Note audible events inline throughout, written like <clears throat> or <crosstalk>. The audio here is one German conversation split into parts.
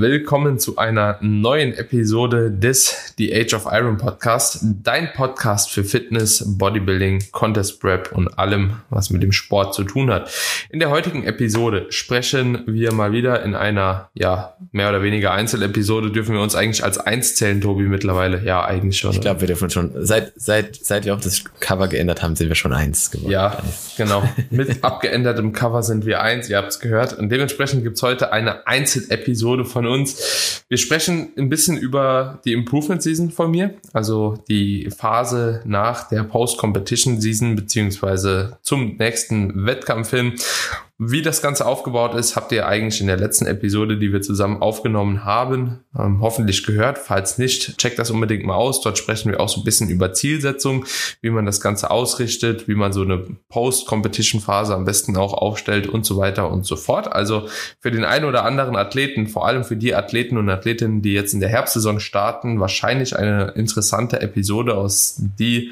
Willkommen zu einer neuen Episode des The Age of Iron Podcast, dein Podcast für Fitness, Bodybuilding, Contest Prep und allem, was mit dem Sport zu tun hat. In der heutigen Episode sprechen wir mal wieder in einer, ja, mehr oder weniger Einzelepisode. Dürfen wir uns eigentlich als eins zählen, Tobi, mittlerweile? Ja, eigentlich schon. Ich glaube, wir dürfen schon, seit, seit, seit wir auch das Cover geändert haben, sind wir schon eins geworden. Ja, genau. Mit <laughs> abgeändertem Cover sind wir eins, ihr habt es gehört. Und dementsprechend gibt's heute eine Einzelepisode von uns. Wir sprechen ein bisschen über die Improvement Season von mir, also die Phase nach der Post-Competition Season beziehungsweise zum nächsten Wettkampf hin wie das Ganze aufgebaut ist, habt ihr eigentlich in der letzten Episode, die wir zusammen aufgenommen haben, ähm, hoffentlich gehört. Falls nicht, checkt das unbedingt mal aus. Dort sprechen wir auch so ein bisschen über Zielsetzung, wie man das Ganze ausrichtet, wie man so eine Post-Competition-Phase am besten auch aufstellt und so weiter und so fort. Also für den einen oder anderen Athleten, vor allem für die Athleten und Athletinnen, die jetzt in der Herbstsaison starten, wahrscheinlich eine interessante Episode, aus die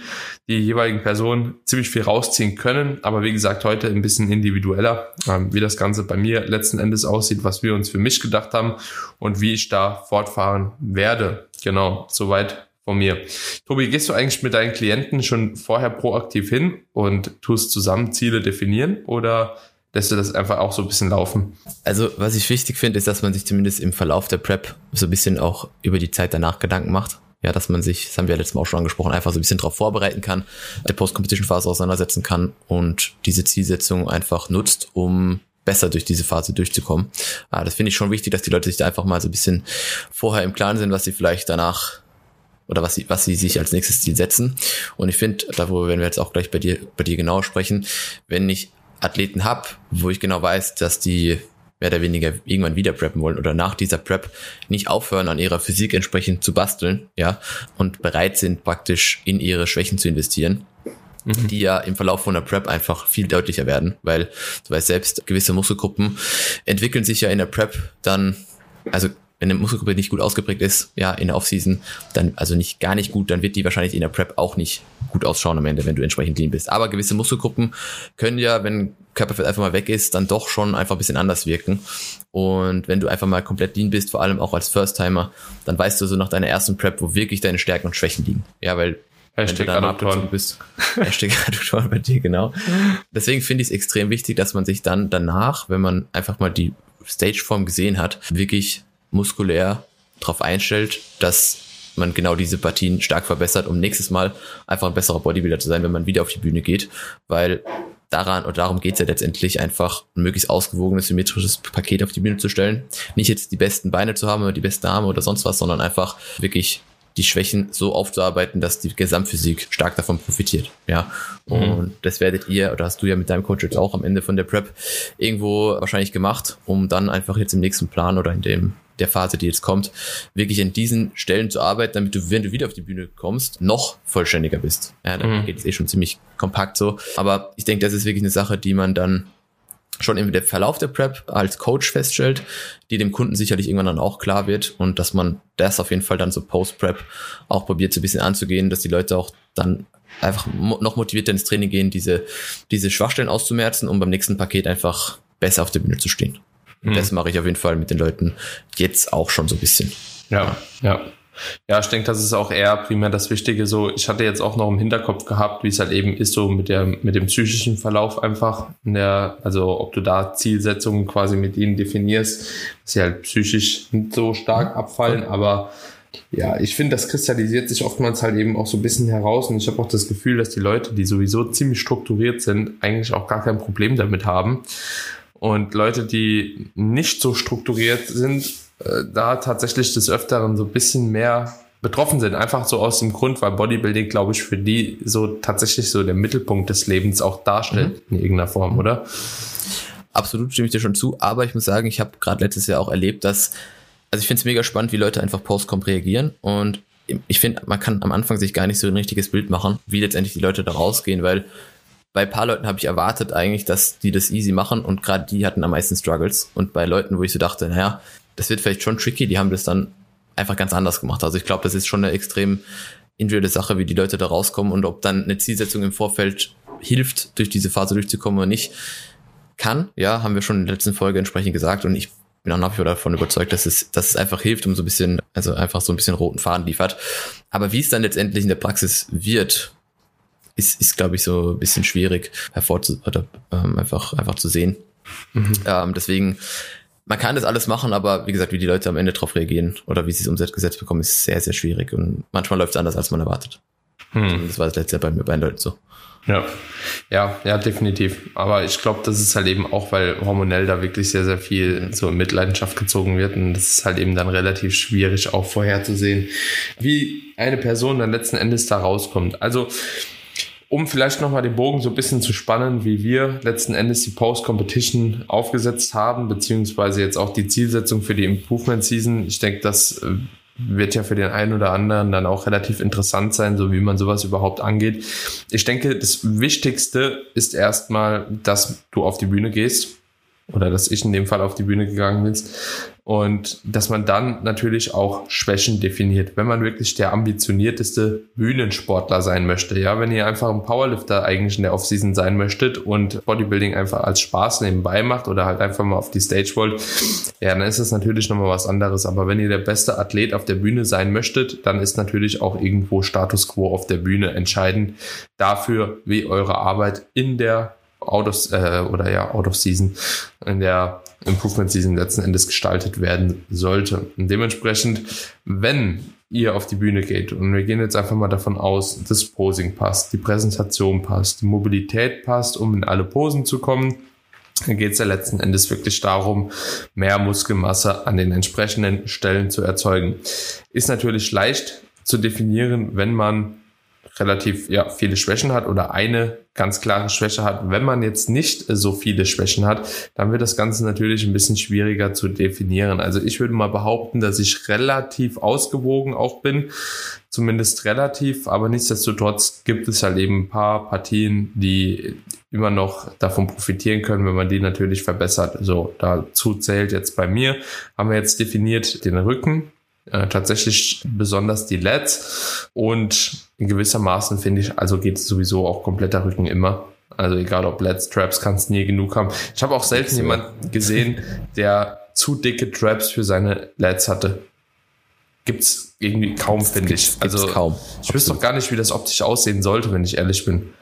die jeweiligen Personen ziemlich viel rausziehen können. Aber wie gesagt, heute ein bisschen individueller ähm, wie das Ganze bei mir letzten Endes aussieht, was wir uns für mich gedacht haben und wie ich da fortfahren werde. Genau, soweit von mir. Tobi, gehst du eigentlich mit deinen Klienten schon vorher proaktiv hin und tust zusammen Ziele definieren oder lässt du das einfach auch so ein bisschen laufen? Also, was ich wichtig finde, ist, dass man sich zumindest im Verlauf der Prep so ein bisschen auch über die Zeit danach Gedanken macht ja, dass man sich, das haben wir ja letztes Mal auch schon angesprochen, einfach so ein bisschen darauf vorbereiten kann, der Post-Competition-Phase auseinandersetzen kann und diese Zielsetzung einfach nutzt, um besser durch diese Phase durchzukommen. Ah, das finde ich schon wichtig, dass die Leute sich da einfach mal so ein bisschen vorher im Klaren sind, was sie vielleicht danach oder was sie, was sie sich als nächstes Ziel setzen. Und ich finde, da wo werden wir jetzt auch gleich bei dir, bei dir genau sprechen, wenn ich Athleten hab, wo ich genau weiß, dass die mehr oder weniger irgendwann wieder preppen wollen oder nach dieser Prep nicht aufhören, an ihrer Physik entsprechend zu basteln, ja, und bereit sind, praktisch in ihre Schwächen zu investieren, mhm. die ja im Verlauf von der Prep einfach viel deutlicher werden, weil du weißt selbst, gewisse Muskelgruppen entwickeln sich ja in der Prep dann, also wenn eine Muskelgruppe nicht gut ausgeprägt ist, ja, in der Offseason, dann, also nicht gar nicht gut, dann wird die wahrscheinlich in der Prep auch nicht gut ausschauen am Ende, wenn du entsprechend lean bist. Aber gewisse Muskelgruppen können ja, wenn Körperfett einfach mal weg ist, dann doch schon einfach ein bisschen anders wirken. Und wenn du einfach mal komplett lean bist, vor allem auch als First-Timer, dann weißt du so nach deiner ersten Prep, wo wirklich deine Stärken und Schwächen liegen. Ja, weil Hashtag Adduktoren bist. <laughs> Hashtag Adduktoren bei dir, genau. Deswegen finde ich es extrem wichtig, dass man sich dann danach, wenn man einfach mal die Stageform gesehen hat, wirklich muskulär darauf einstellt, dass man genau diese Partien stark verbessert, um nächstes Mal einfach ein besserer Bodybuilder zu sein, wenn man wieder auf die Bühne geht. Weil daran und darum geht's ja letztendlich einfach ein möglichst ausgewogenes, symmetrisches Paket auf die Bühne zu stellen. Nicht jetzt die besten Beine zu haben oder die besten Arme oder sonst was, sondern einfach wirklich die Schwächen so aufzuarbeiten, dass die Gesamtphysik stark davon profitiert. Ja. Mhm. Und das werdet ihr, oder hast du ja mit deinem Coach jetzt auch am Ende von der Prep irgendwo wahrscheinlich gemacht, um dann einfach jetzt im nächsten Plan oder in dem der Phase, die jetzt kommt, wirklich in diesen Stellen zu arbeiten, damit du, wenn du wieder auf die Bühne kommst, noch vollständiger bist. Ja, dann mhm. geht es eh schon ziemlich kompakt so. Aber ich denke, das ist wirklich eine Sache, die man dann schon im Verlauf der Prep als Coach feststellt, die dem Kunden sicherlich irgendwann dann auch klar wird und dass man das auf jeden Fall dann so Post-Prep auch probiert so ein bisschen anzugehen, dass die Leute auch dann einfach noch motivierter ins Training gehen, diese, diese Schwachstellen auszumerzen, um beim nächsten Paket einfach besser auf der Bühne zu stehen. Mhm. Das mache ich auf jeden Fall mit den Leuten jetzt auch schon so ein bisschen. Ja, ja. Ja, ich denke, das ist auch eher primär das Wichtige. So, ich hatte jetzt auch noch im Hinterkopf gehabt, wie es halt eben ist, so mit der, mit dem psychischen Verlauf einfach. In der, also, ob du da Zielsetzungen quasi mit ihnen definierst, dass sie halt psychisch nicht so stark abfallen, aber ja, ich finde, das kristallisiert sich oftmals halt eben auch so ein bisschen heraus und ich habe auch das Gefühl, dass die Leute, die sowieso ziemlich strukturiert sind, eigentlich auch gar kein Problem damit haben. Und Leute, die nicht so strukturiert sind, äh, da tatsächlich des Öfteren so ein bisschen mehr betroffen sind. Einfach so aus dem Grund, weil Bodybuilding, glaube ich, für die so tatsächlich so der Mittelpunkt des Lebens auch darstellt mhm. in irgendeiner Form, oder? Absolut stimme ich dir schon zu, aber ich muss sagen, ich habe gerade letztes Jahr auch erlebt, dass, also ich finde es mega spannend, wie Leute einfach Postcomp reagieren und ich finde, man kann am Anfang sich gar nicht so ein richtiges Bild machen, wie letztendlich die Leute da rausgehen, weil bei ein paar Leuten habe ich erwartet eigentlich, dass die das easy machen und gerade die hatten am meisten Struggles. Und bei Leuten, wo ich so dachte, naja, das wird vielleicht schon tricky, die haben das dann einfach ganz anders gemacht. Also ich glaube, das ist schon eine extrem individuelle Sache, wie die Leute da rauskommen und ob dann eine Zielsetzung im Vorfeld hilft, durch diese Phase durchzukommen oder nicht. Kann, ja, haben wir schon in der letzten Folge entsprechend gesagt und ich bin auch nach wie vor davon überzeugt, dass es, dass es einfach hilft, um so ein bisschen, also einfach so ein bisschen roten Faden liefert. Aber wie es dann letztendlich in der Praxis wird, ist, ist glaube ich, so ein bisschen schwierig hervorzu oder ähm, einfach, einfach zu sehen. Mhm. Ähm, deswegen, man kann das alles machen, aber wie gesagt, wie die Leute am Ende darauf reagieren oder wie sie es umgesetzt bekommen, ist sehr, sehr schwierig. Und manchmal läuft es anders, als man erwartet. Hm. Das war das letzte Jahr bei mir bei den Leuten so. Ja, ja, ja, definitiv. Aber ich glaube, das ist halt eben auch, weil hormonell da wirklich sehr, sehr viel so in Mitleidenschaft gezogen wird. Und das ist halt eben dann relativ schwierig auch vorherzusehen, wie eine Person dann letzten Endes da rauskommt. Also, um vielleicht nochmal den Bogen so ein bisschen zu spannen, wie wir letzten Endes die Post-Competition aufgesetzt haben, beziehungsweise jetzt auch die Zielsetzung für die Improvement Season. Ich denke, das äh, wird ja für den einen oder anderen dann auch relativ interessant sein, so wie man sowas überhaupt angeht. Ich denke, das Wichtigste ist erstmal, dass du auf die Bühne gehst oder dass ich in dem Fall auf die Bühne gegangen bin und dass man dann natürlich auch Schwächen definiert, wenn man wirklich der ambitionierteste Bühnensportler sein möchte. Ja, wenn ihr einfach ein Powerlifter eigentlich in der Offseason sein möchtet und Bodybuilding einfach als Spaß nebenbei macht oder halt einfach mal auf die Stage wollt, ja, dann ist das natürlich nochmal was anderes. Aber wenn ihr der beste Athlet auf der Bühne sein möchtet, dann ist natürlich auch irgendwo Status quo auf der Bühne entscheidend dafür, wie eure Arbeit in der Out of, äh, oder ja, Out of Season, in der Improvement Season letzten Endes gestaltet werden sollte. Und dementsprechend, wenn ihr auf die Bühne geht und wir gehen jetzt einfach mal davon aus, das Posing passt, die Präsentation passt, die Mobilität passt, um in alle Posen zu kommen, dann geht es ja letzten Endes wirklich darum, mehr Muskelmasse an den entsprechenden Stellen zu erzeugen. Ist natürlich leicht zu definieren, wenn man relativ ja, viele Schwächen hat oder eine ganz klare Schwäche hat. Wenn man jetzt nicht so viele Schwächen hat, dann wird das Ganze natürlich ein bisschen schwieriger zu definieren. Also ich würde mal behaupten, dass ich relativ ausgewogen auch bin, zumindest relativ, aber nichtsdestotrotz gibt es halt eben ein paar Partien, die immer noch davon profitieren können, wenn man die natürlich verbessert. So, dazu zählt jetzt bei mir, haben wir jetzt definiert den Rücken, äh, tatsächlich besonders die LEDs und in gewissermaßen finde ich, also geht es sowieso auch kompletter Rücken immer. Also egal ob LEDs, Traps, kannst nie genug haben. Ich habe auch selten so. jemanden gesehen, der zu dicke Traps für seine LEDs hatte. Gibt's irgendwie kaum, finde ich. Also kaum. ich wüsste doch gar nicht, wie das optisch aussehen sollte, wenn ich ehrlich bin.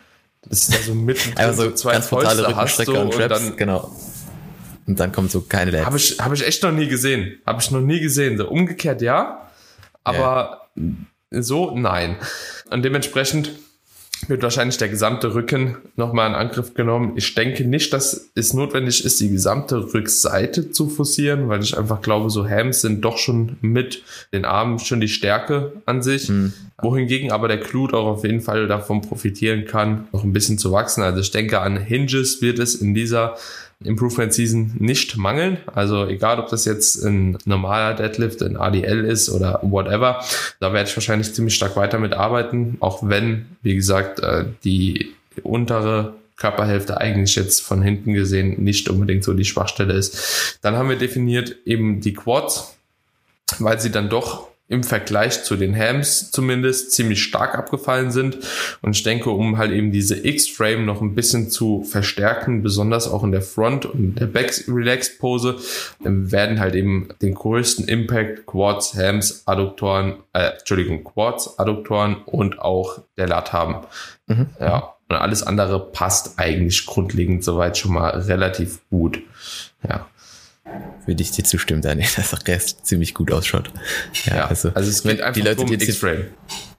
Das ist da so mitten <laughs> also so zwei Fäuste hast du und, und dann genau und dann kommt so keine Lats. Habe ich, hab ich echt noch nie gesehen. Habe ich noch nie gesehen. So umgekehrt ja, aber yeah. so nein. Und dementsprechend wird wahrscheinlich der gesamte Rücken nochmal in Angriff genommen. Ich denke nicht, dass es notwendig ist, die gesamte Rückseite zu forcieren, weil ich einfach glaube, so Hams sind doch schon mit den Armen schon die Stärke an sich. Mhm. Wohingegen aber der Clut auch auf jeden Fall davon profitieren kann, noch ein bisschen zu wachsen. Also ich denke, an Hinges wird es in dieser Improvement Season nicht mangeln. Also egal, ob das jetzt ein normaler Deadlift, ein ADL ist oder whatever, da werde ich wahrscheinlich ziemlich stark weiter mit arbeiten, auch wenn, wie gesagt, äh, die untere Körperhälfte eigentlich jetzt von hinten gesehen nicht unbedingt so die Schwachstelle ist. Dann haben wir definiert eben die Quads, weil sie dann doch im Vergleich zu den Hams zumindest ziemlich stark abgefallen sind. Und ich denke, um halt eben diese X-Frame noch ein bisschen zu verstärken, besonders auch in der Front und der Back Relaxed Pose, werden halt eben den größten Impact Quads, Hams, Adduktoren, äh, Entschuldigung, Quads, Adduktoren und auch der Lat haben. Mhm. Ja. Und alles andere passt eigentlich grundlegend soweit schon mal relativ gut. Ja würde ich dir zustimmen, Daniel, <laughs> dass der Rest ziemlich gut ausschaut. Ja, ja also, also es geht einfach die Leute, die X-Frame.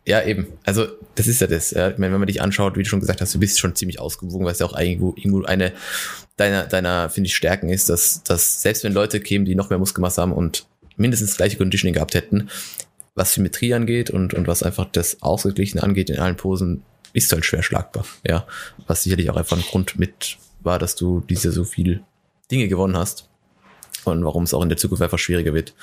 Ja, eben. Also, das ist ja das. Ja. Ich meine, wenn man dich anschaut, wie du schon gesagt hast, du bist schon ziemlich ausgewogen, was ja auch irgendwo, irgendwo eine deiner, deiner, finde ich, Stärken ist, dass, dass selbst wenn Leute kämen, die noch mehr Muskelmasse haben und mindestens das gleiche Conditioning gehabt hätten, was Symmetrie angeht und, und was einfach das Ausgeglichene angeht in allen Posen, ist halt schwer schlagbar. Ja. Was sicherlich auch einfach ein Grund mit war, dass du diese so viel Dinge gewonnen hast und warum es auch in der Zukunft einfach schwieriger wird,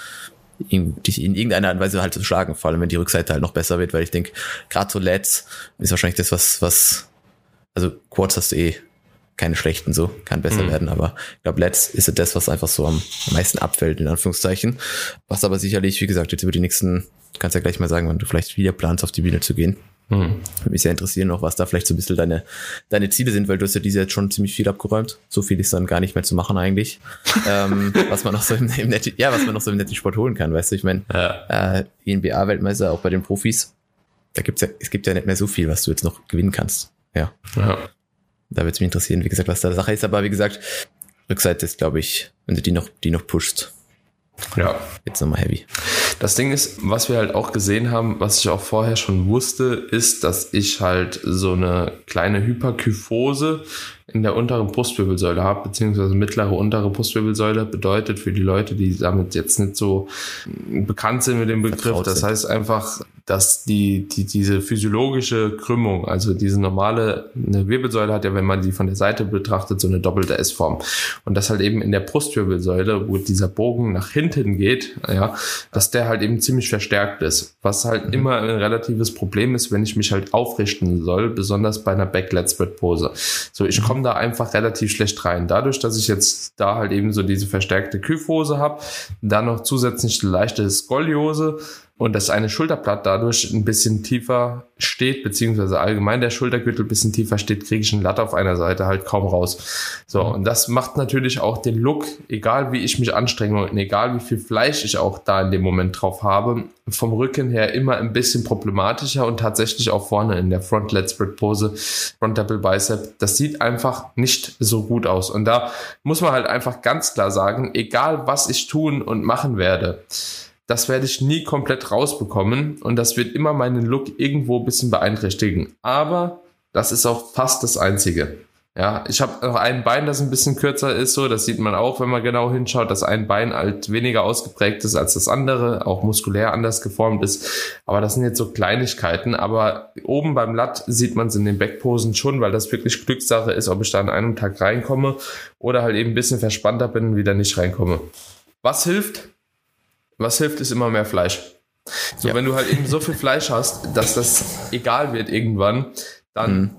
dich in irgendeiner Art und Weise halt zu schlagen, vor allem wenn die Rückseite halt noch besser wird, weil ich denke, gerade so Lats ist wahrscheinlich das, was, was, also Quads hast du eh keine schlechten so, kann besser mhm. werden, aber ich glaube, Lats ist ja das, was einfach so am meisten abfällt, in Anführungszeichen. Was aber sicherlich, wie gesagt, jetzt über die nächsten, kannst ja gleich mal sagen, wann du vielleicht wieder planst, auf die Bühne zu gehen. Hm. Würde mich sehr interessieren noch, was da vielleicht so ein bisschen deine, deine Ziele sind, weil du hast ja diese jetzt schon ziemlich viel abgeräumt. So viel ist dann gar nicht mehr zu machen eigentlich. <laughs> ähm, was man noch so im, im Net ja, was man noch so im netten Sport holen kann, weißt du, ich meine, ja. äh, NBA-Weltmeister auch bei den Profis, da gibt's ja, es gibt ja nicht mehr so viel, was du jetzt noch gewinnen kannst. Ja. ja. Da würde es mich interessieren, wie gesagt, was da Sache ist, aber wie gesagt, Rückseite ist, glaube ich, wenn du die noch, die noch pushst. Ja. Jetzt nochmal heavy. Das Ding ist, was wir halt auch gesehen haben, was ich auch vorher schon wusste, ist, dass ich halt so eine kleine Hyperkyphose in der unteren Brustwirbelsäule habe, beziehungsweise mittlere untere Brustwirbelsäule, bedeutet für die Leute, die damit jetzt nicht so bekannt sind mit dem Begriff, das heißt einfach, dass die, die, diese physiologische Krümmung, also diese normale, eine Wirbelsäule hat ja, wenn man die von der Seite betrachtet, so eine doppelte S-Form. Und das halt eben in der Brustwirbelsäule, wo dieser Bogen nach hinten geht, ja, dass der halt eben ziemlich verstärkt ist. Was halt mhm. immer ein relatives Problem ist, wenn ich mich halt aufrichten soll, besonders bei einer Back-Lat-Spread-Pose. So, ich komme da einfach relativ schlecht rein. Dadurch, dass ich jetzt da halt eben so diese verstärkte Kyphose habe, dann noch zusätzlich leichte Skoliose und dass eine Schulterblatt dadurch ein bisschen tiefer steht, beziehungsweise allgemein der Schultergürtel ein bisschen tiefer steht, kriege ich einen Latt auf einer Seite halt kaum raus. So, und das macht natürlich auch den Look, egal wie ich mich anstrenge und egal wie viel Fleisch ich auch da in dem Moment drauf habe, vom Rücken her immer ein bisschen problematischer und tatsächlich auch vorne in der Front Let Spread Pose, Front Double Bicep, das sieht einfach nicht so gut aus. Und da muss man halt einfach ganz klar sagen, egal was ich tun und machen werde, das werde ich nie komplett rausbekommen und das wird immer meinen Look irgendwo ein bisschen beeinträchtigen. Aber das ist auch fast das Einzige. Ja, ich habe noch ein Bein, das ein bisschen kürzer ist, so, das sieht man auch, wenn man genau hinschaut, dass ein Bein halt weniger ausgeprägt ist als das andere, auch muskulär anders geformt ist. Aber das sind jetzt so Kleinigkeiten. Aber oben beim Latt sieht man es in den Backposen schon, weil das wirklich Glückssache ist, ob ich da an einem Tag reinkomme oder halt eben ein bisschen verspannter bin und wieder nicht reinkomme. Was hilft? Was hilft, ist immer mehr Fleisch. So, ja. wenn du halt eben so viel Fleisch hast, dass das egal wird irgendwann, dann mhm.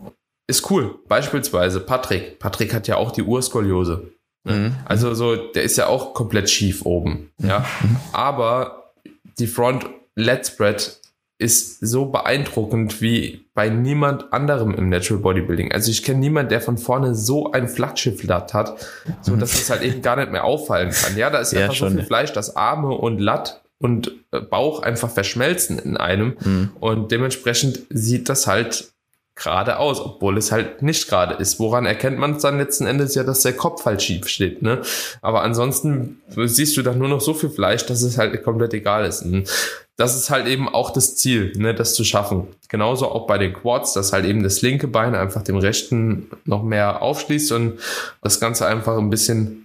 ist cool. Beispielsweise Patrick. Patrick hat ja auch die Urskoliose. Mhm. Also so, der ist ja auch komplett schief oben. Ja. Mhm. Aber die Front Let Spread ist so beeindruckend wie bei niemand anderem im Natural Bodybuilding. Also ich kenne niemanden, der von vorne so ein Flattschiff-Latt hat, so dass es halt eben gar nicht mehr auffallen kann. Ja, da ist ja, einfach schon. so viel Fleisch, dass Arme und Latt und äh, Bauch einfach verschmelzen in einem mhm. und dementsprechend sieht das halt gerade aus, obwohl es halt nicht gerade ist. Woran erkennt man es dann letzten Endes ja, dass der Kopf halt schief steht, ne? Aber ansonsten siehst du dann nur noch so viel Fleisch, dass es halt komplett egal ist. Und das ist halt eben auch das Ziel, ne, das zu schaffen. Genauso auch bei den Quads, dass halt eben das linke Bein einfach dem rechten noch mehr aufschließt und das Ganze einfach ein bisschen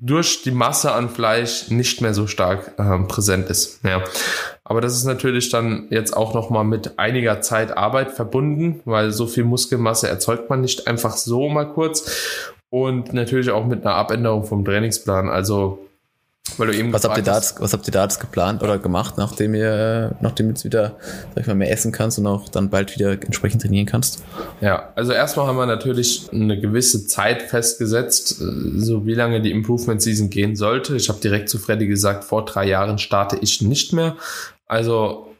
durch die Masse an Fleisch nicht mehr so stark äh, präsent ist. Ja. Aber das ist natürlich dann jetzt auch nochmal mit einiger Zeit Arbeit verbunden, weil so viel Muskelmasse erzeugt man nicht einfach so mal kurz. Und natürlich auch mit einer Abänderung vom Trainingsplan. Also weil du eben was habt ihr da jetzt, was habt ihr da jetzt geplant oder gemacht, nachdem ihr, nachdem jetzt wieder, sag ich mal, mehr essen kannst und auch dann bald wieder entsprechend trainieren kannst? Ja, also erstmal haben wir natürlich eine gewisse Zeit festgesetzt, äh, so wie lange die Improvement Season gehen sollte. Ich habe direkt zu Freddy gesagt, vor drei Jahren starte ich nicht mehr. Also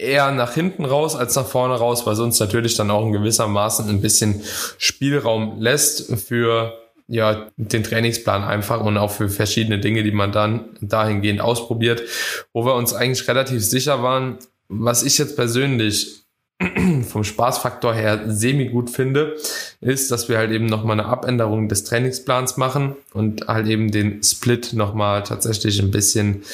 eher nach hinten raus als nach vorne raus, weil sonst natürlich dann auch in gewissermaßen ein bisschen Spielraum lässt für ja, den Trainingsplan einfach und auch für verschiedene Dinge, die man dann dahingehend ausprobiert, wo wir uns eigentlich relativ sicher waren, was ich jetzt persönlich <clears throat> vom Spaßfaktor her semi gut finde, ist, dass wir halt eben nochmal eine Abänderung des Trainingsplans machen und halt eben den Split nochmal tatsächlich ein bisschen,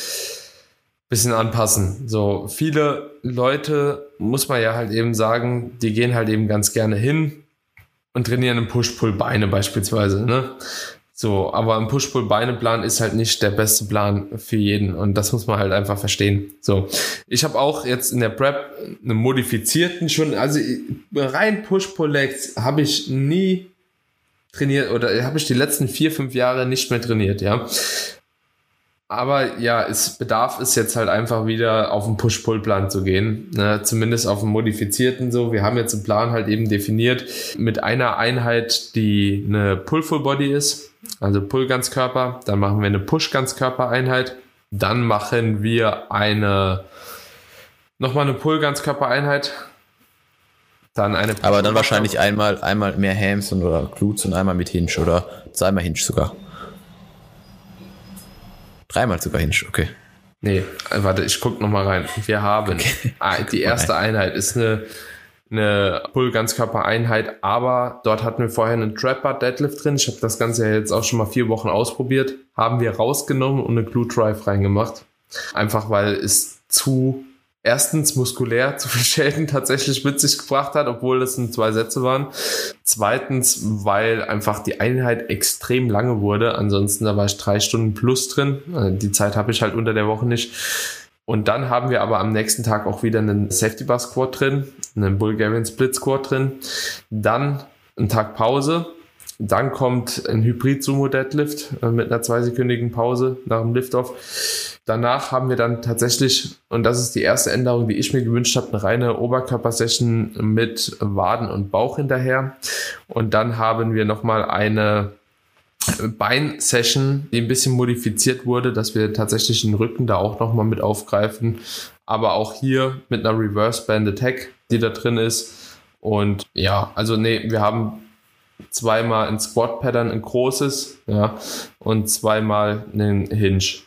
bisschen anpassen. So viele Leute, muss man ja halt eben sagen, die gehen halt eben ganz gerne hin, und trainieren im Push-Pull-Beine beispielsweise. Ne? So, aber ein Push-Pull-Beine-Plan ist halt nicht der beste Plan für jeden und das muss man halt einfach verstehen. So, ich habe auch jetzt in der Prep einen modifizierten schon, also rein Push-Pull-Legs habe ich nie trainiert oder habe ich die letzten vier, fünf Jahre nicht mehr trainiert, ja. Aber ja, es bedarf es jetzt halt einfach wieder auf den Push-Pull-Plan zu gehen. Ne? Zumindest auf einen modifizierten so. Wir haben jetzt einen Plan halt eben definiert mit einer Einheit, die eine Pull-Full-Body ist, also Pull-Ganzkörper. Dann machen wir eine Push-Ganzkörper-Einheit. Dann machen wir eine nochmal eine Pull-Ganzkörper-Einheit Dann eine Aber dann wahrscheinlich einmal, einmal mehr Hams und oder Glutes und einmal mit Hinge oder zweimal Hinge sogar. Dreimal sogar Hinge, okay. Nee, äh, warte, ich guck noch mal rein. Wir haben Okay. <laughs> ah, die erste Einheit ist eine eine Pull-Ganzkörper-Einheit, aber dort hatten wir vorher einen Trap-Bar Deadlift drin. Ich habe das Ganze ja jetzt auch schon mal vier Wochen ausprobiert. Haben wir rausgenommen und eine Glute Drive reingemacht. Einfach weil es zu erstens muskulär zu viel Schäden <laughs> tatsächlich mit sich gebracht hat, obwohl das in zwei Sätze waren. Zweitens, weil einfach die Einheit extrem lange wurde. Ansonsten, da war ich drei Stunden plus drin. Äh, Die Zeit habe ich halt unter der Woche nicht. Und dann haben wir aber am nächsten Tag auch wieder einen Safety Bar Squat drin, einen Bulgarian Split Squat drin. Dann einen Tag Pause. Dann kommt ein Hybrid Sumo Deadlift äh, mit einer zweisekündigen Pause nach dem Liftoff. Danach haben wir dann tatsächlich, und das ist die erste Änderung, die ich mir gewünscht habe, eine reine Oberkörpersession mit Waden und Bauch hinterher. Und dann haben wir nochmal eine Bein-Session, die ein bisschen modifiziert wurde, dass wir tatsächlich den Rücken da auch nochmal mit aufgreifen. Aber auch hier mit einer Reverse Band Attack, die da drin ist. Und ja, also nee, wir haben zweimal ein Squat Pattern, ein großes, ja, und zweimal einen Hinge.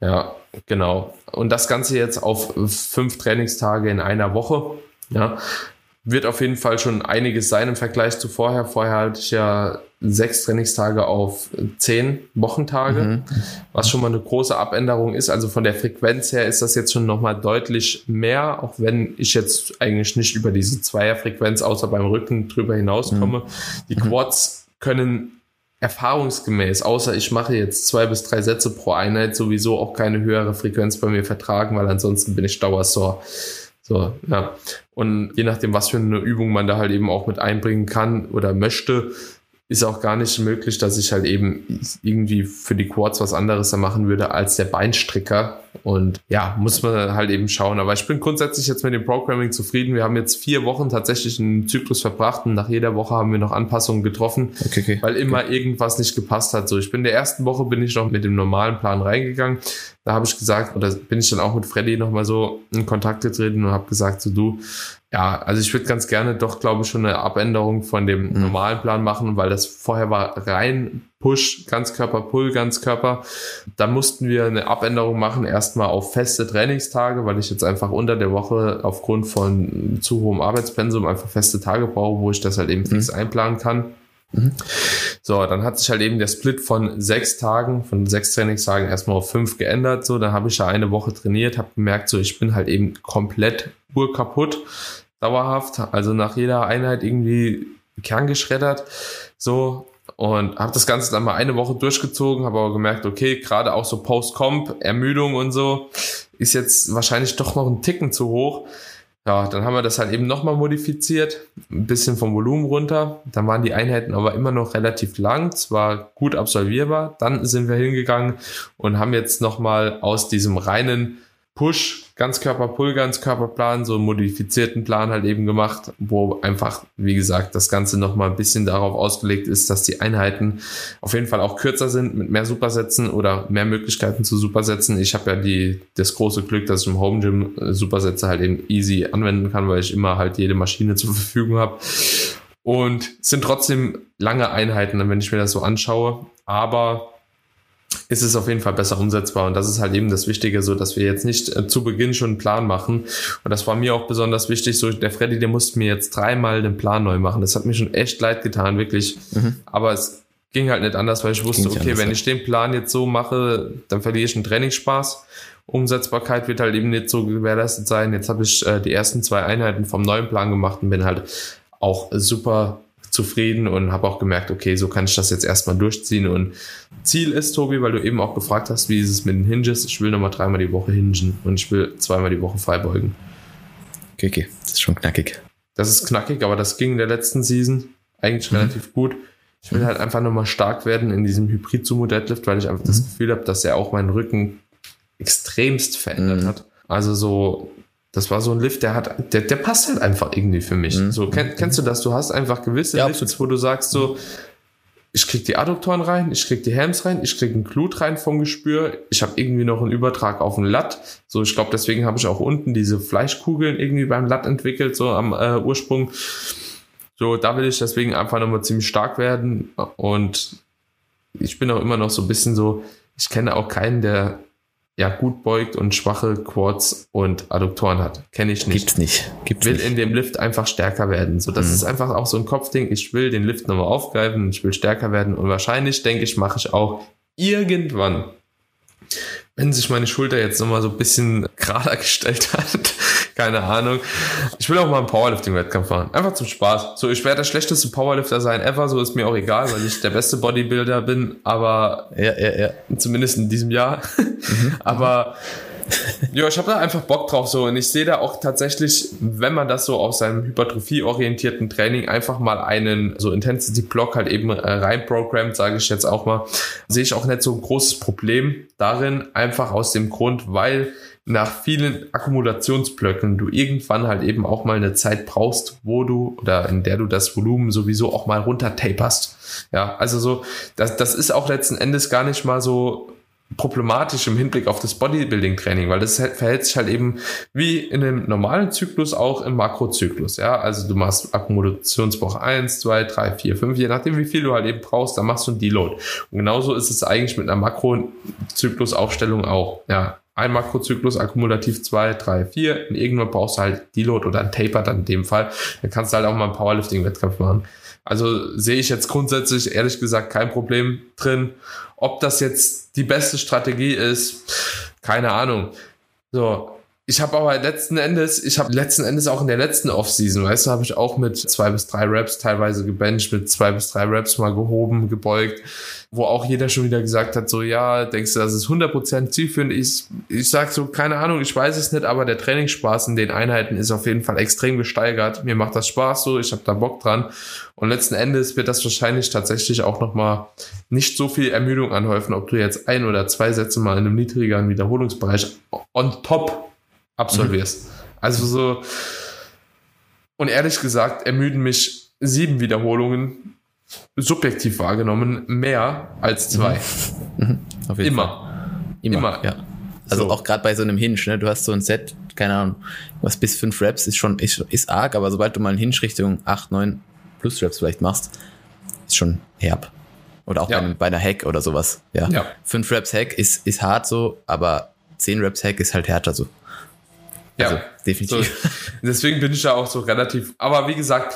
Ja, genau. Und das Ganze jetzt auf fünf Trainingstage in einer Woche. Ja, wird auf jeden Fall schon einiges sein im Vergleich zu vorher. Vorher hatte ich ja sechs Trainingstage auf zehn Wochentage, Mhm. was schon mal eine große Abänderung ist. Also von der Frequenz her ist das jetzt schon nochmal deutlich mehr, auch wenn ich jetzt eigentlich nicht über diese Zweierfrequenz außer beim Rücken drüber hinauskomme. Die Quads können erfahrungsgemäß, außer ich mache jetzt zwei bis drei Sätze pro Einheit, sowieso auch keine höhere Frequenz bei mir vertragen, weil ansonsten bin ich dauersore. So, ja. Und je nachdem, was für eine Übung man da halt eben auch mit einbringen kann oder möchte, ist auch gar nicht möglich, dass ich halt eben irgendwie für die Quads was anderes machen würde als der Beinstricker. Und ja, muss man halt eben schauen. Aber ich bin grundsätzlich jetzt mit dem Programming zufrieden. Wir haben jetzt vier Wochen tatsächlich einen Zyklus verbracht und nach jeder Woche haben wir noch Anpassungen getroffen Okay, okay. weil immer irgendwas nicht gepasst hat. So, ich bin in der ersten Woche bin ich noch mit dem normalen Plan reingegangen. Da habe ich gesagt, oder bin ich dann auch mit Freddy nochmal so in Kontakt getreten und habe gesagt, so du, ja, also ich würde ganz gerne doch, glaube ich, schon eine Abänderung von dem Mhm. normalen Plan machen, weil das vorher war rein Push, Ganzkörper, Pull, Ganzkörper. Da mussten wir eine Abänderung machen, erstmal auf feste Trainingstage, weil ich jetzt einfach unter der Woche aufgrund von zu hohem Arbeitspensum einfach feste Tage brauche, wo ich das halt eben fix einplanen kann. So, dann hat sich halt eben der Split von sechs Tagen, von sechs Trainingstagen erstmal auf fünf geändert. So, dann habe ich ja eine Woche trainiert, habe gemerkt, so ich bin halt eben komplett urkaputt, dauerhaft. Also nach jeder Einheit irgendwie kerngeschreddert. So, und habe das Ganze dann mal eine Woche durchgezogen, habe aber gemerkt, okay, gerade auch so Post-Comp, Ermüdung und so, ist jetzt wahrscheinlich doch noch ein Ticken zu hoch. Ja, dann haben wir das halt eben nochmal modifiziert, ein bisschen vom Volumen runter. Dann waren die Einheiten aber immer noch relativ lang, zwar gut absolvierbar. Dann sind wir hingegangen und haben jetzt nochmal aus diesem reinen Push, Ganzkörper, Pull, Ganzkörperplan, so einen modifizierten Plan halt eben gemacht, wo einfach, wie gesagt, das Ganze nochmal ein bisschen darauf ausgelegt ist, dass die Einheiten auf jeden Fall auch kürzer sind, mit mehr Supersätzen oder mehr Möglichkeiten zu Supersätzen. Ich habe ja die, das große Glück, dass ich im Home Gym äh, Supersätze halt eben easy anwenden kann, weil ich immer halt jede Maschine <laughs> zur Verfügung habe. Und sind trotzdem lange Einheiten, wenn ich mir das so anschaue. Aber ist es auf jeden Fall besser umsetzbar. Und das ist halt eben das Wichtige, so dass wir jetzt nicht äh, zu Beginn schon einen Plan machen. Und das war mir auch besonders wichtig. So, der Freddy, der musste mir jetzt dreimal den Plan neu machen. Das hat mir schon echt leid getan, wirklich. Aber es ging halt nicht anders, weil ich wusste, okay, anders, wenn ich den Plan jetzt so mache, dann verliere ich einen Trainingsspaß. Umsetzbarkeit wird halt eben nicht so gewährleistet sein. Jetzt habe ich äh, die ersten zwei Einheiten vom neuen Plan gemacht und bin halt auch super zufrieden und habe auch gemerkt, okay, so kann ich das jetzt erstmal durchziehen. Und Ziel ist, Tobi, weil du eben auch gefragt hast, wie ist es mit den Hinges? Ich will nochmal dreimal die Woche hingen und ich will zweimal die Woche freibeugen. Okay, okay. Das ist schon knackig. Das ist knackig, aber das ging in der letzten Season eigentlich relativ gut. Ich will halt einfach nochmal stark werden in diesem Hybrid-Sumo-Deadlift, weil ich einfach das Gefühl habe, dass er auch meinen Rücken extremst verändert Mhm. hat. Also so, das war so ein Lift, der hat, der, der passt halt einfach irgendwie für mich. Mhm. So, kenn, kennst du das? Du hast einfach gewisse Ja, Lifts, wo du sagst so, ich krieg die Adduktoren rein, ich krieg die Hams rein, ich krieg ein Glut rein vom Gespür, ich habe irgendwie noch einen Übertrag auf den Latt. So, ich glaube, deswegen habe ich auch unten diese Fleischkugeln irgendwie beim Latt entwickelt, so am äh, Ursprung. So, da will ich deswegen einfach nochmal ziemlich stark werden. Und ich bin auch immer noch so ein bisschen so, ich kenne auch keinen, der ja gut beugt und schwache Quads und Adduktoren hat. Kenne ich nicht. Gibt's nicht. Gibt's will nicht. in dem Lift einfach stärker werden. So, das Mhm. ist einfach auch so ein Kopfding. Ich will den Lift nochmal aufgreifen, ich will stärker werden und wahrscheinlich, denke ich, mache ich auch irgendwann, wenn sich meine Schulter jetzt nochmal so ein bisschen <laughs> gerader gestellt hat, keine Ahnung. Ich will auch mal einen Powerlifting-Wettkampf machen. Einfach zum Spaß. So, ich werde der schlechteste Powerlifter sein ever, so ist mir auch egal, weil ich der beste Bodybuilder bin, aber Ja, ja, ja. zumindest in diesem Jahr. Aber ja, ich habe da einfach Bock drauf so und ich sehe da auch tatsächlich, wenn man das so aus seinem hypertrophie-orientierten Training einfach mal einen so Intensity-Block halt eben äh, reinprogrammt, sage ich jetzt auch mal, sehe ich auch nicht so ein großes Problem darin, einfach aus dem Grund, weil nach vielen Akkumulationsblöcken du irgendwann halt eben auch mal eine Zeit brauchst, wo du oder in der du das Volumen sowieso auch mal runter taperst. Ja, also so, das, das ist auch letzten Endes gar nicht mal so problematisch im Hinblick auf das Bodybuilding-Training, weil das verhält sich halt eben wie in einem normalen Zyklus auch im Makrozyklus. Ja, also du machst Akkumulationswoche 1, 2, 3, 4, 5, je nachdem wie viel du halt eben brauchst, dann machst du einen Deload. Und genauso ist es eigentlich mit einer Makrozyklusaufstellung auch. Ja, ein Makrozyklus, akkumulativ 2, 3, 4 und irgendwann brauchst du halt Deload oder ein Taper dann in dem Fall. Dann kannst du halt auch mal einen Powerlifting-Wettkampf machen. Also sehe ich jetzt grundsätzlich ehrlich gesagt kein Problem drin. Ob das jetzt die beste Strategie ist, keine Ahnung. So, ich habe aber letzten Endes, ich habe letzten Endes auch in der letzten Offseason, weißt du, habe ich auch mit zwei bis drei Raps teilweise gebencht, mit zwei bis drei Raps mal gehoben, gebeugt, wo auch jeder schon wieder gesagt hat, so ja, denkst du, das ist 100% zielführend? Ich, ich sag so, keine Ahnung, ich weiß es nicht, aber der Trainingsspaß in den Einheiten ist auf jeden Fall extrem gesteigert. Mir macht das Spaß so, ich habe da Bock dran und letzten Endes wird das wahrscheinlich tatsächlich auch nochmal nicht so viel Ermüdung anhäufen, ob du jetzt ein oder zwei Sätze mal in einem niedrigeren Wiederholungsbereich on top absolvierst. Also so, und ehrlich gesagt, ermüden mich sieben Wiederholungen subjektiv wahrgenommen mehr als zwei. Auf jeden Immer. Immer. Immer. Ja. Also So. auch gerade bei so einem Hinge, ne? Du hast so ein Set, keine Ahnung, was bis fünf Reps ist schon, ist, ist arg, aber sobald du mal einen Hinge Richtung acht, neun plus Reps vielleicht machst, ist schon herb. Oder auch Ja. bei, einem, bei einer Hack oder sowas. Ja. Ja. Fünf Reps Hack ist, ist hart so, aber zehn Reps Hack ist halt härter so. Also, Ja, definitiv. So, deswegen bin ich da auch so relativ. Aber wie gesagt,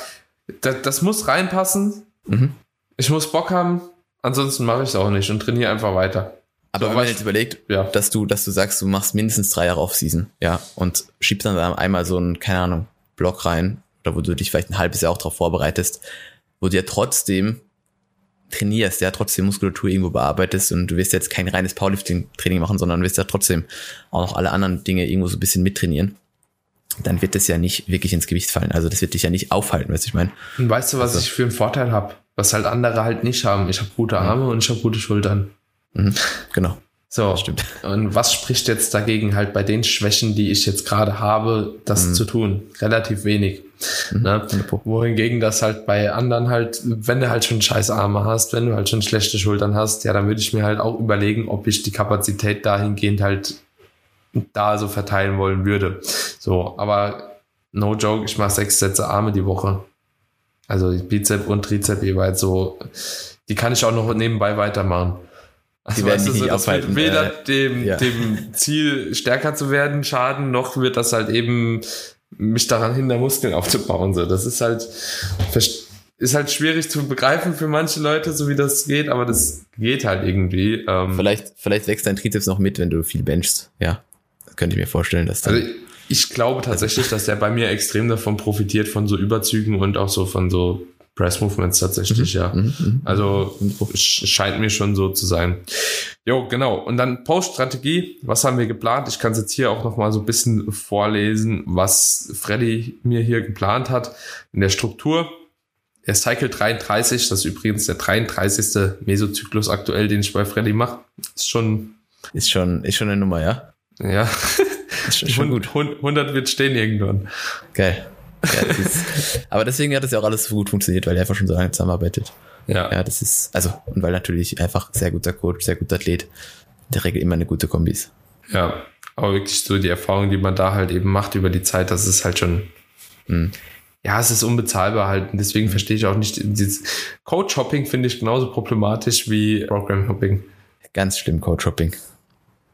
das, das muss reinpassen. Mhm. Ich muss Bock haben. Ansonsten mache ich es auch nicht und trainiere einfach weiter. Aber So, wenn man jetzt überlegt, Ja. dass du, dass du sagst, du machst mindestens drei Jahre Off-Season, ja, und schiebst dann einmal so einen, keine Ahnung, Block rein, oder wo du dich vielleicht ein halbes Jahr auch darauf vorbereitest, wo du ja trotzdem trainierst, ja, trotzdem Muskulatur irgendwo bearbeitest und du wirst jetzt kein reines Powerlifting-Training machen, sondern wirst ja trotzdem auch noch alle anderen Dinge irgendwo so ein bisschen mittrainieren, dann wird das ja nicht wirklich ins Gewicht fallen. Also das wird dich ja nicht aufhalten, weißt du, ich meine. Und weißt du, was Also- ich für einen Vorteil habe? Was halt andere halt nicht haben. Ich habe gute Arme und ich habe gute Schultern. Mhm, genau. So, Stimmt. Und was spricht jetzt dagegen, halt bei den Schwächen, die ich jetzt gerade habe, das Mhm. zu tun? Relativ wenig. Ne? 100 Pro. Wohingegen das halt bei anderen halt, wenn du halt schon scheiß Arme hast, wenn du halt schon schlechte Schultern hast, ja, dann würde ich mir halt auch überlegen, ob ich die Kapazität dahingehend halt da so verteilen wollen würde. So, aber no joke, ich mache sechs Sätze Arme die Woche. Also Bizep und Trizep jeweils so. Die kann ich auch noch nebenbei weitermachen. Also, werden weißt du, nicht das wird weder äh, dem, ja. dem Ziel stärker zu werden schaden, noch wird das halt eben mich daran hindern, Muskeln aufzubauen. So, das ist halt ist halt schwierig zu begreifen für manche Leute, so wie das geht, aber das geht halt irgendwie. Ähm, Vielleicht, vielleicht wächst dein Trizeps noch mit, wenn du viel benchst. Ja. Das könnte ich mir vorstellen, dass dann. Also ich glaube tatsächlich, dass der bei mir extrem davon profitiert, von so Überzügen und auch so von so Press Movements tatsächlich, ja. Mhm, mhm. Also sch- scheint mir schon so zu sein. Jo, genau. Und dann Post-Strategie. Was haben wir geplant? Ich kann es jetzt hier auch noch mal so ein bisschen vorlesen, was Freddy mir hier geplant hat in der Struktur. Der Cycle 33, das ist übrigens der 33. Mesozyklus aktuell, den ich bei Freddy mache. Ist schon, Ist schon, ist schon eine Nummer, ja? ja, Ist schon, <laughs> schon gut. 100 wird stehen irgendwann. Geil. Ja, das ist, aber deswegen hat das ja auch alles so gut funktioniert, weil er einfach schon so lange zusammenarbeitet. Ja. ja, das ist, also, und weil natürlich einfach sehr guter Coach, sehr guter Athlet, der Regel immer eine gute Kombis. Ja, aber wirklich so die Erfahrung, die man da halt eben macht über die Zeit, das ist halt schon, mhm. ja, es ist unbezahlbar halt. Und deswegen mhm. verstehe ich auch nicht, dieses Coach-Hopping finde ich genauso problematisch wie Program-Hopping. Ganz schlimm, Coach-Hopping.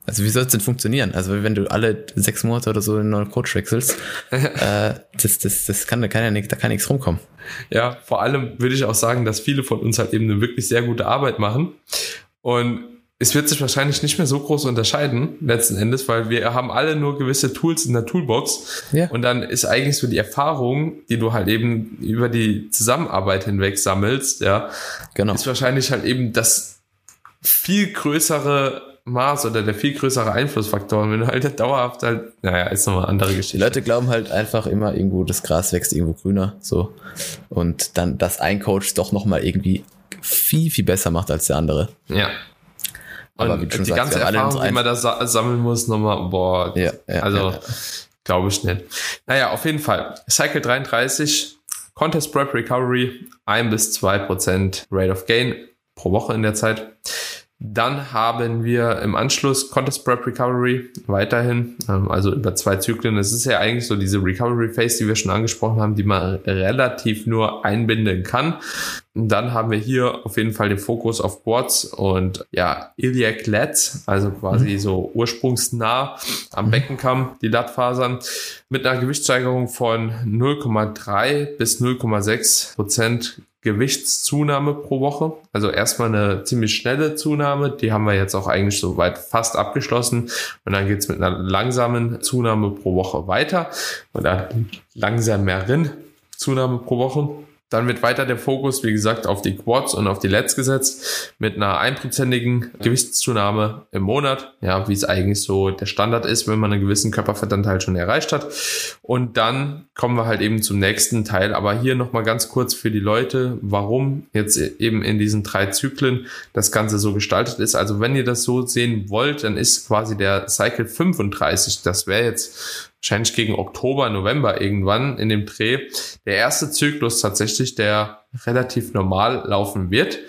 Also wie soll es denn funktionieren? Also wenn du alle sechs Monate oder so einen neuen Coach wechselst, <laughs> äh, das, das, das kann, da kann ja nicht, da kann nichts rumkommen. Ja, vor allem würde ich auch sagen, dass viele von uns halt eben eine wirklich sehr gute Arbeit machen. Und es wird sich wahrscheinlich nicht mehr so groß unterscheiden, letzten Endes, weil wir haben alle nur gewisse Tools in der Toolbox. Ja. Und dann ist eigentlich so die Erfahrung, die du halt eben über die Zusammenarbeit hinweg sammelst, ja, genau. ist wahrscheinlich halt eben das viel größere Maß oder der viel größere Einflussfaktor. Und wenn du halt <laughs> dauerhaft halt, naja, ist nochmal eine andere Geschichte. Die Leute glauben halt einfach immer irgendwo, das Gras wächst irgendwo grüner, so. Und dann, dass ein Coach doch nochmal irgendwie viel, viel besser macht als der andere. Ja. Aber und wie schon die sagst, ganze Erfahrung, die man da sammeln muss, nochmal, boah, ja, ja, also ja, glaube ich nicht. Naja, auf jeden Fall. Cycle 33, Contest Prep Recovery, 1 bis 2 Prozent Rate of Gain pro Woche in der Zeit. Dann haben wir im Anschluss Contest Prep Recovery weiterhin, ähm, also über zwei Zyklen. Es ist ja eigentlich so diese Recovery Phase, die wir schon angesprochen haben, die man relativ nur einbinden kann. Dann haben wir hier auf jeden Fall den Fokus auf Quads und ja, Iliac Lats, also quasi mhm. so ursprungsnah am mhm. Beckenkamm, die Lattfasern, mit einer Gewichtssteigerung von 0,3 bis 0,6 Prozent Gewichtszunahme pro Woche. Also erstmal eine ziemlich schnelle Zunahme, die haben wir jetzt auch eigentlich soweit fast abgeschlossen. Und dann geht's mit einer langsamen Zunahme pro Woche weiter oder langsameren Zunahme pro Woche. Dann wird weiter der Fokus, wie gesagt, auf die Quads und auf die Lets gesetzt, mit einer einprozentigen Gewichtszunahme im Monat, ja, wie es eigentlich so der Standard ist, wenn man einen gewissen Körperfettanteil schon erreicht hat. Und dann kommen wir halt eben zum nächsten Teil, aber hier nochmal ganz kurz für die Leute, warum jetzt eben in diesen drei Zyklen das Ganze so gestaltet ist. Also wenn ihr das so sehen wollt, dann ist quasi der Cycle 35, das wäre jetzt wahrscheinlich gegen Oktober, November irgendwann in dem Dreh, der erste Zyklus tatsächlich, der relativ normal laufen wird.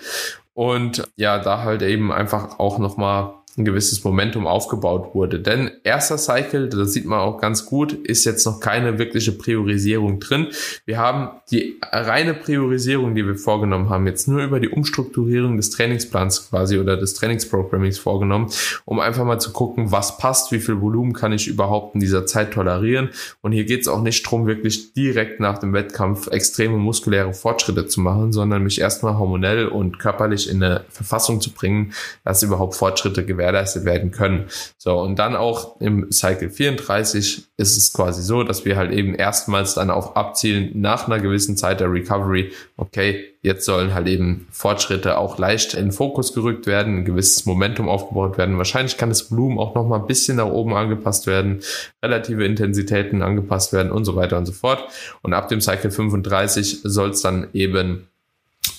Und ja, da halt eben einfach auch nochmal ein gewisses Momentum aufgebaut wurde. Denn erster Cycle, das sieht man auch ganz gut, ist jetzt noch keine wirkliche Priorisierung drin. Wir haben die reine Priorisierung, die wir vorgenommen haben, jetzt nur über die Umstrukturierung des Trainingsplans quasi oder des Trainingsprogrammings vorgenommen, um einfach mal zu gucken, was passt, wie viel Volumen kann ich überhaupt in dieser Zeit tolerieren. Und hier geht es auch nicht darum, wirklich direkt nach dem Wettkampf extreme muskuläre Fortschritte zu machen, sondern mich erstmal hormonell und körperlich in eine Verfassung zu bringen, dass überhaupt Fortschritte gewährt gewährleistet werden können. So, und dann auch im Cycle 34 ist es quasi so, dass wir halt eben erstmals dann auch abzielen nach einer gewissen Zeit der Recovery, okay, jetzt sollen halt eben Fortschritte auch leicht in Fokus gerückt werden, ein gewisses Momentum aufgebaut werden. Wahrscheinlich kann das Volumen auch noch mal ein bisschen nach oben angepasst werden, relative Intensitäten angepasst werden und so weiter und so fort. Und ab dem Cycle 35 soll es dann eben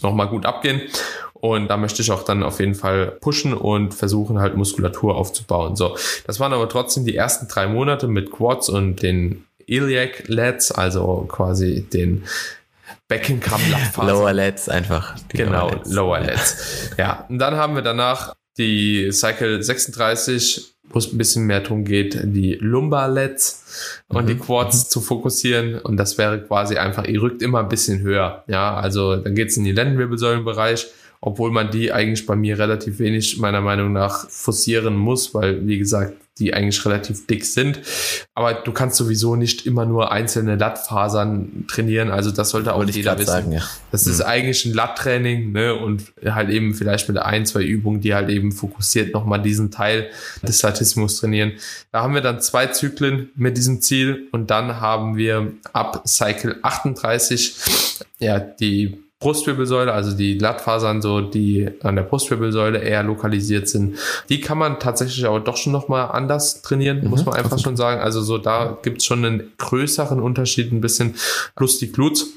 noch mal gut abgehen. Und da möchte ich auch dann auf jeden Fall pushen und versuchen halt Muskulatur aufzubauen. So, das waren aber trotzdem die ersten drei Monate mit Quads und den Iliac Lats, also quasi den Beckenkamm <laughs> Lower Lats einfach. Genau, Lower Lats. Lower Lats. ja, und dann haben wir danach die Cycle 36 wo es ein bisschen mehr darum geht, die Lumbar-Lets und mhm. die Quads mhm. zu fokussieren. Und das wäre quasi einfach, ihr rückt immer ein bisschen höher. Ja, also dann geht es in die Lendenwirbelsäulenbereich obwohl man die eigentlich bei mir relativ wenig meiner Meinung nach forcieren muss, weil, wie gesagt, die eigentlich relativ dick sind. Aber du kannst sowieso nicht immer nur einzelne Lattfasern trainieren. Also das sollte auch jeder wissen. Sagen, ja. Das mhm. ist eigentlich ein Latttraining ne? und halt eben vielleicht mit ein, zwei Übungen, die halt eben fokussiert nochmal diesen Teil des Statismus trainieren. Da haben wir dann zwei Zyklen mit diesem Ziel und dann haben wir ab Cycle 38 ja die Brustwirbelsäule, also die Glattfasern, so die an der Brustwirbelsäule eher lokalisiert sind, die kann man tatsächlich aber doch schon nochmal anders trainieren, mhm. muss man einfach schon sagen. Also so da gibt's schon einen größeren Unterschied, ein bisschen plus die Glutes.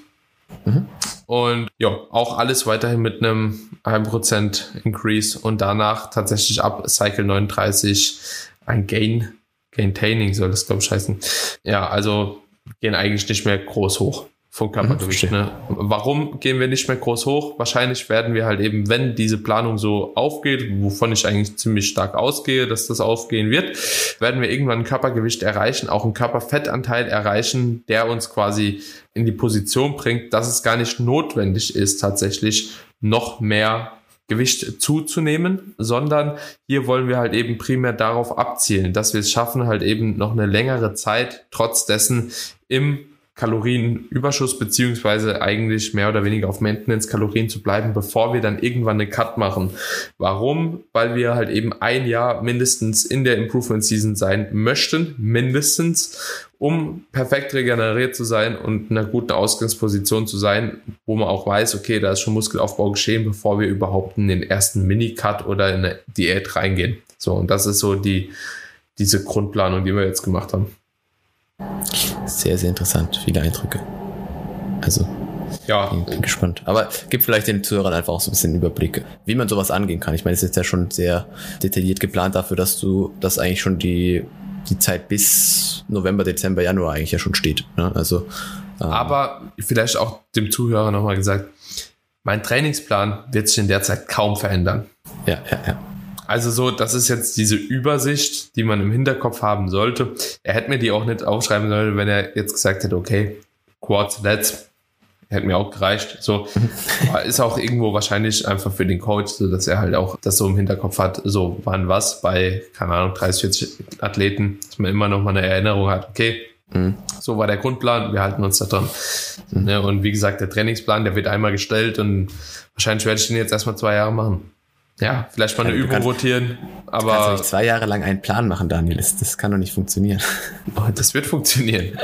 Mhm. Und ja, auch alles weiterhin mit einem 1% Increase und danach tatsächlich ab Cycle 39 ein Gain, Gaintaining soll das glaube ich heißen. Ja, also gehen eigentlich nicht mehr groß hoch vom Körpergewicht. Mhm, ne? Warum gehen wir nicht mehr groß hoch? Wahrscheinlich werden wir halt eben, wenn diese Planung so aufgeht, wovon ich eigentlich ziemlich stark ausgehe, dass das aufgehen wird, werden wir irgendwann ein Körpergewicht erreichen, auch einen Körperfettanteil erreichen, der uns quasi in die Position bringt, dass es gar nicht notwendig ist, tatsächlich noch mehr Gewicht zuzunehmen, sondern hier wollen wir halt eben primär darauf abzielen, dass wir es schaffen, halt eben noch eine längere Zeit trotz dessen im Kalorienüberschuss beziehungsweise eigentlich mehr oder weniger auf Maintenance-Kalorien zu bleiben, bevor wir dann irgendwann eine Cut machen. Warum? Weil wir halt eben ein Jahr mindestens in der Improvement Season sein möchten, mindestens, um perfekt regeneriert zu sein und in einer guten Ausgangsposition zu sein, wo man auch weiß, okay, da ist schon Muskelaufbau geschehen, bevor wir überhaupt in den ersten Mini-Cut oder in eine Diät reingehen. So, und das ist so die, diese Grundplanung, die wir jetzt gemacht haben. Sehr, sehr interessant. Viele Eindrücke. Also, ja. Bin, gespannt. Aber gibt vielleicht den Zuhörern einfach auch so ein bisschen Überblicke, wie man sowas angehen kann. Ich meine, es ist ja schon sehr detailliert geplant dafür, dass du, dass eigentlich schon die, die Zeit bis November, Dezember, Januar eigentlich ja schon steht. Ne? Also, ähm, Aber vielleicht auch dem Zuhörer nochmal gesagt, mein Trainingsplan wird sich in der Zeit kaum verändern. Ja, ja, ja. Also so, das ist jetzt diese Übersicht, die man im Hinterkopf haben sollte. Er hätte mir die auch nicht aufschreiben sollen, wenn er jetzt gesagt hätte, okay, Quads, Let's, hätte mir auch gereicht. So <laughs> ist auch irgendwo wahrscheinlich einfach für den Coach, so dass er halt auch das so im Hinterkopf hat, so wann was bei, keine Ahnung, 30, 40 Athleten, dass man immer noch mal eine Erinnerung hat, okay, mhm. so war der Grundplan, wir halten uns da dran. Mhm. Ja, und wie gesagt, der Trainingsplan, der wird einmal gestellt und wahrscheinlich werde ich den jetzt erstmal zwei Jahre machen. Ja, vielleicht mal eine ja, Übung kannst, rotieren. Aber du kannst nicht zwei Jahre lang einen Plan machen, Daniel. Das, das kann doch nicht funktionieren. <laughs> Oh, das wird funktionieren.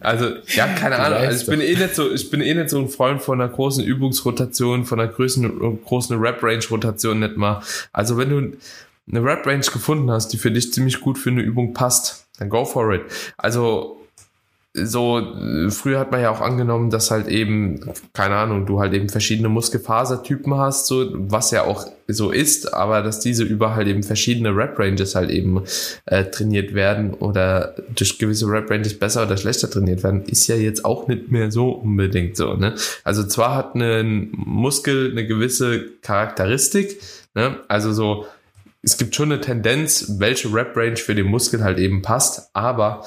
also, ja, keine Ahnung. Also ich bin eh nicht so, ich bin eh nicht so ein Freund von einer großen Übungsrotation, von einer großen, großen Rap-Range-Rotation nicht mal. Also, wenn du eine Rap-Range gefunden hast, die für dich ziemlich gut für eine Übung passt, dann go for it. Also, so, früher hat man ja auch angenommen, dass halt eben, keine Ahnung, du halt eben verschiedene Muskelfasertypen hast, so, was ja auch so ist, aber dass diese über halt eben verschiedene Rap-Ranges halt eben äh, trainiert werden oder durch gewisse Rap-Ranges besser oder schlechter trainiert werden, ist ja jetzt auch nicht mehr so unbedingt so, ne? Also zwar hat ein Muskel eine gewisse Charakteristik, ne? Also so, es gibt schon eine Tendenz, welche Rap-Range für den Muskel halt eben passt, aber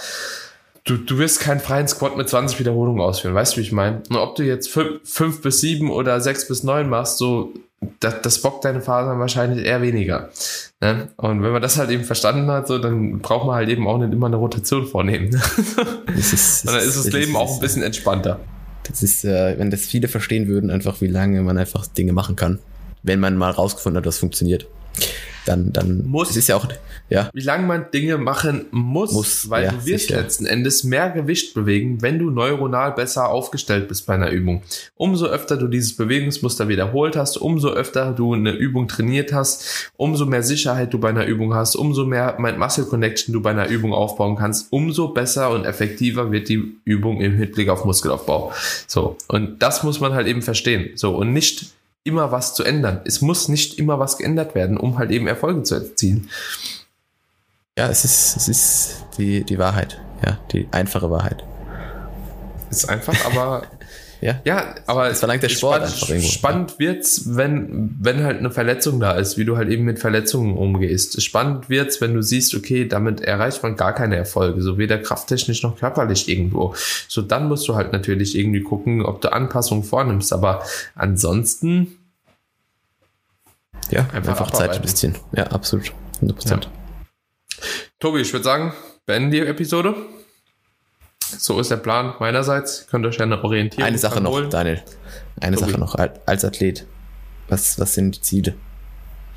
du, du wirst keinen freien Squat mit 20 Wiederholungen ausführen, weißt du, wie ich meine? Und ob du jetzt 5 bis 7 oder 6 bis 9 machst, so, das, das bockt deine Fasern wahrscheinlich eher weniger. Ne? Und wenn man das halt eben verstanden hat, so, dann braucht man halt eben auch nicht immer eine Rotation vornehmen. Das ist, <laughs> das dann ist das, das Leben ist, auch ein bisschen entspannter. Das ist, äh, wenn das viele verstehen würden, einfach wie lange man einfach Dinge machen kann, wenn man mal rausgefunden hat, was funktioniert dann, dann muss. Es ist ja auch, ja. Wie lange man Dinge machen muss, muss weil ja, du wirst sicher. letzten Endes mehr Gewicht bewegen, wenn du neuronal besser aufgestellt bist bei einer Übung. Umso öfter du dieses Bewegungsmuster wiederholt hast, umso öfter du eine Übung trainiert hast, umso mehr Sicherheit du bei einer Übung hast, umso mehr Mind-Muscle Connection du bei einer Übung aufbauen kannst, umso besser und effektiver wird die Übung im Hinblick auf Muskelaufbau. So. Und das muss man halt eben verstehen. So. Und nicht immer was zu ändern. Es muss nicht immer was geändert werden, um halt eben Erfolge zu erzielen. Ja, es ist, es ist die, die Wahrheit. Ja, die einfache Wahrheit. Ist einfach, aber <laughs> Ja, ja aber das verlangt der Sport spannend. Spannend wird's, wenn, wenn halt eine Verletzung da ist, wie du halt eben mit Verletzungen umgehst. Spannend wird's, wenn du siehst, okay, damit erreicht man gar keine Erfolge, so weder krafttechnisch noch körperlich irgendwo. So, dann musst du halt natürlich irgendwie gucken, ob du Anpassungen vornimmst, aber ansonsten, ja, einfach, einfach Zeit bisschen. Ja, absolut. 100%. Ja. Tobi, ich würde sagen, beenden die Episode. So ist der Plan meinerseits. Könnt ihr euch eine Orientierung Eine Sache noch, holen. Daniel. Eine Tobi. Sache noch als Athlet. Was, was sind die Ziele?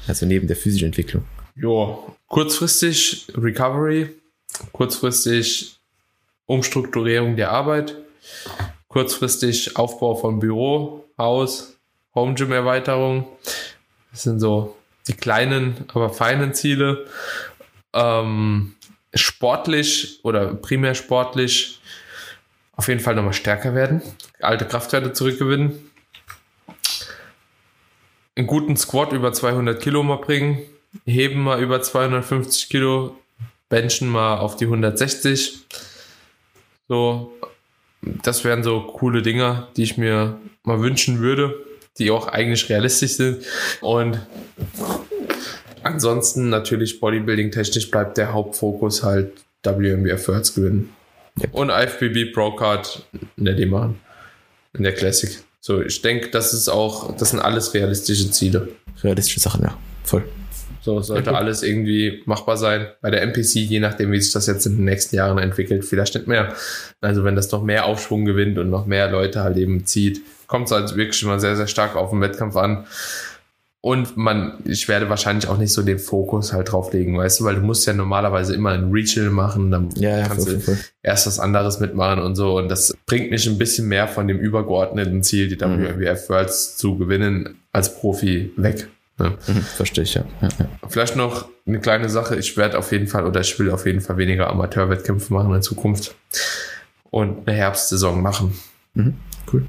Also neben der physischen Entwicklung. Ja, kurzfristig Recovery, kurzfristig Umstrukturierung der Arbeit, kurzfristig Aufbau von Büro, Haus, Home Gym Erweiterung. Das sind so die kleinen, aber feinen Ziele. Ähm, sportlich oder primär sportlich auf jeden Fall nochmal stärker werden, alte Kraftwerte zurückgewinnen, einen guten Squat über 200 Kilo mal bringen, heben mal über 250 Kilo, benchen mal auf die 160. So, das wären so coole Dinge, die ich mir mal wünschen würde, die auch eigentlich realistisch sind. Und ansonsten natürlich Bodybuilding-technisch bleibt der Hauptfokus halt WMBF Worlds gewinnen. Yep. Und IFBB Pro Card in der D machen. In der Classic. So, ich denke, das ist auch, das sind alles realistische Ziele. Realistische Sachen, ja. Voll. So sollte ja, alles irgendwie machbar sein. Bei der MPC, je nachdem, wie sich das jetzt in den nächsten Jahren entwickelt, vielleicht nicht mehr. Also wenn das noch mehr Aufschwung gewinnt und noch mehr Leute halt eben zieht, kommt es halt wirklich immer sehr, sehr stark auf den Wettkampf an. Und man, ich werde wahrscheinlich auch nicht so den Fokus halt drauflegen, weißt du, weil du musst ja normalerweise immer ein Regional machen, dann ja, ja, kannst voll, du voll. erst was anderes mitmachen und so. Und das bringt mich ein bisschen mehr von dem übergeordneten Ziel, die WWF mhm. Worlds zu gewinnen, als Profi weg. Ne? Mhm, verstehe ich, ja. Ja, ja. Vielleicht noch eine kleine Sache. Ich werde auf jeden Fall oder ich will auf jeden Fall weniger Amateurwettkämpfe machen in Zukunft und eine Herbstsaison machen. Mhm, cool.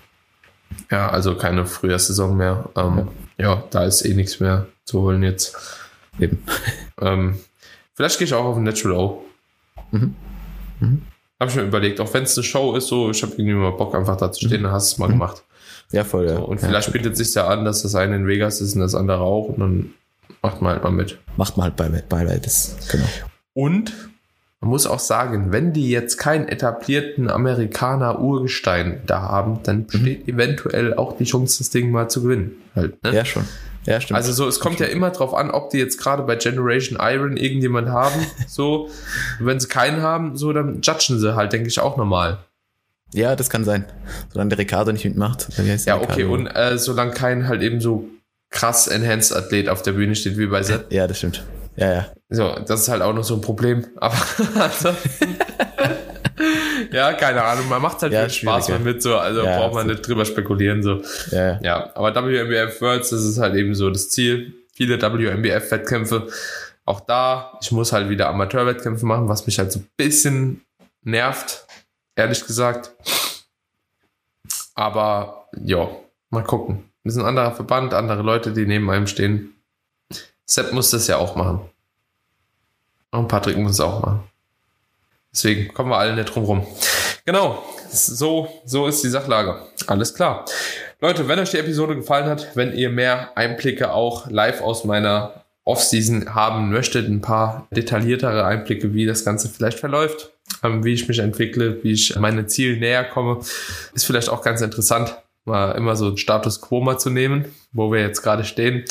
Ja, also keine Frühjahrssaison mehr. Ähm, ja. ja. da ist eh nichts mehr zu holen jetzt. Eben. <laughs> Ähm, vielleicht gehe ich auch auf ein Natural O. Mhm. Mhm. Habe ich mir überlegt, auch wenn es eine Show ist, so, ich habe irgendwie mal Bock, einfach da zu stehen, mhm. dann hast du es mal mhm. gemacht. Ja, voll, ja. So, und vielleicht ja. bietet sich ja an, dass das eine in Vegas ist und das andere auch und dann macht man halt mal mit. Macht man halt bei, bei beides, genau. Und man muss auch sagen, wenn die jetzt keinen etablierten Amerikaner Urgestein da haben, dann mhm. besteht mhm. eventuell auch die Chance, das Ding mal zu gewinnen. Halt, ne? Ja, schon. Ja, stimmt. Also so, es kommt ja immer drauf an, ob die jetzt gerade bei Generation Iron irgendjemand haben. <laughs> so, wenn sie keinen haben, so, dann judgen sie halt, denke ich, auch normal. Ja, das kann sein. Solange der Ricardo nicht mitmacht. ja, okay, und äh, solange kein halt eben so krass Enhanced Athlet auf der Bühne steht wie bei Seth. Ja, das stimmt. Ja, ja. So, das ist halt auch noch so ein Problem. Aber <laughs> ja, keine Ahnung, man macht halt ja, viel Spaß mal mit, so, also ja, braucht man nicht drüber spekulieren, so. Ja, ja aber WMBF Worlds, das ist halt eben so das Ziel. Viele WMBF-Wettkämpfe. Auch da, ich muss halt wieder Amateurwettkämpfe machen, was mich halt so ein bisschen nervt, ehrlich gesagt. Aber ja, mal gucken. Wir sind ein anderer Verband, andere Leute, die neben einem stehen. Sepp muss das ja auch machen. Und Patrick muss es auch machen. Deswegen kommen wir alle nicht drum rum. Genau, so, so ist die Sachlage. Alles klar. Leute, wenn euch die Episode gefallen hat, wenn ihr mehr Einblicke auch live aus meiner Offseason haben möchtet, ein paar detailliertere Einblicke, wie das Ganze vielleicht verläuft, ähm, wie ich mich entwickle, wie ich meine Ziele näher komme, ist vielleicht auch ganz interessant mal immer so einen Status Quo mal zu nehmen, wo wir jetzt gerade stehen,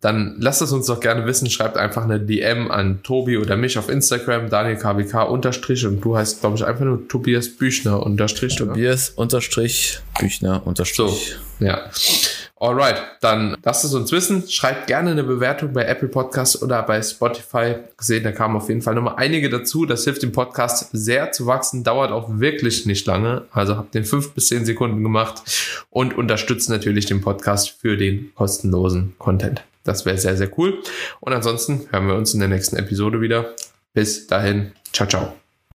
dann lasst es uns doch gerne wissen. Schreibt einfach eine DM an Tobi oder mich auf Instagram, Daniel KWK unterstrich und du heißt, glaube ich, einfach nur Tobias Büchner unterstrich. Tobias unterstrich Büchner unterstrich. So, ja. Alright, dann lasst es uns wissen. Schreibt gerne eine Bewertung bei Apple Podcasts oder bei Spotify. Gesehen, da kamen auf jeden Fall nochmal einige dazu. Das hilft dem Podcast sehr zu wachsen, dauert auch wirklich nicht lange. Also habt den fünf bis zehn Sekunden gemacht und unterstützt natürlich den Podcast für den kostenlosen Content. Das wäre sehr, sehr cool. Und ansonsten hören wir uns in der nächsten Episode wieder. Bis dahin. Ciao, ciao.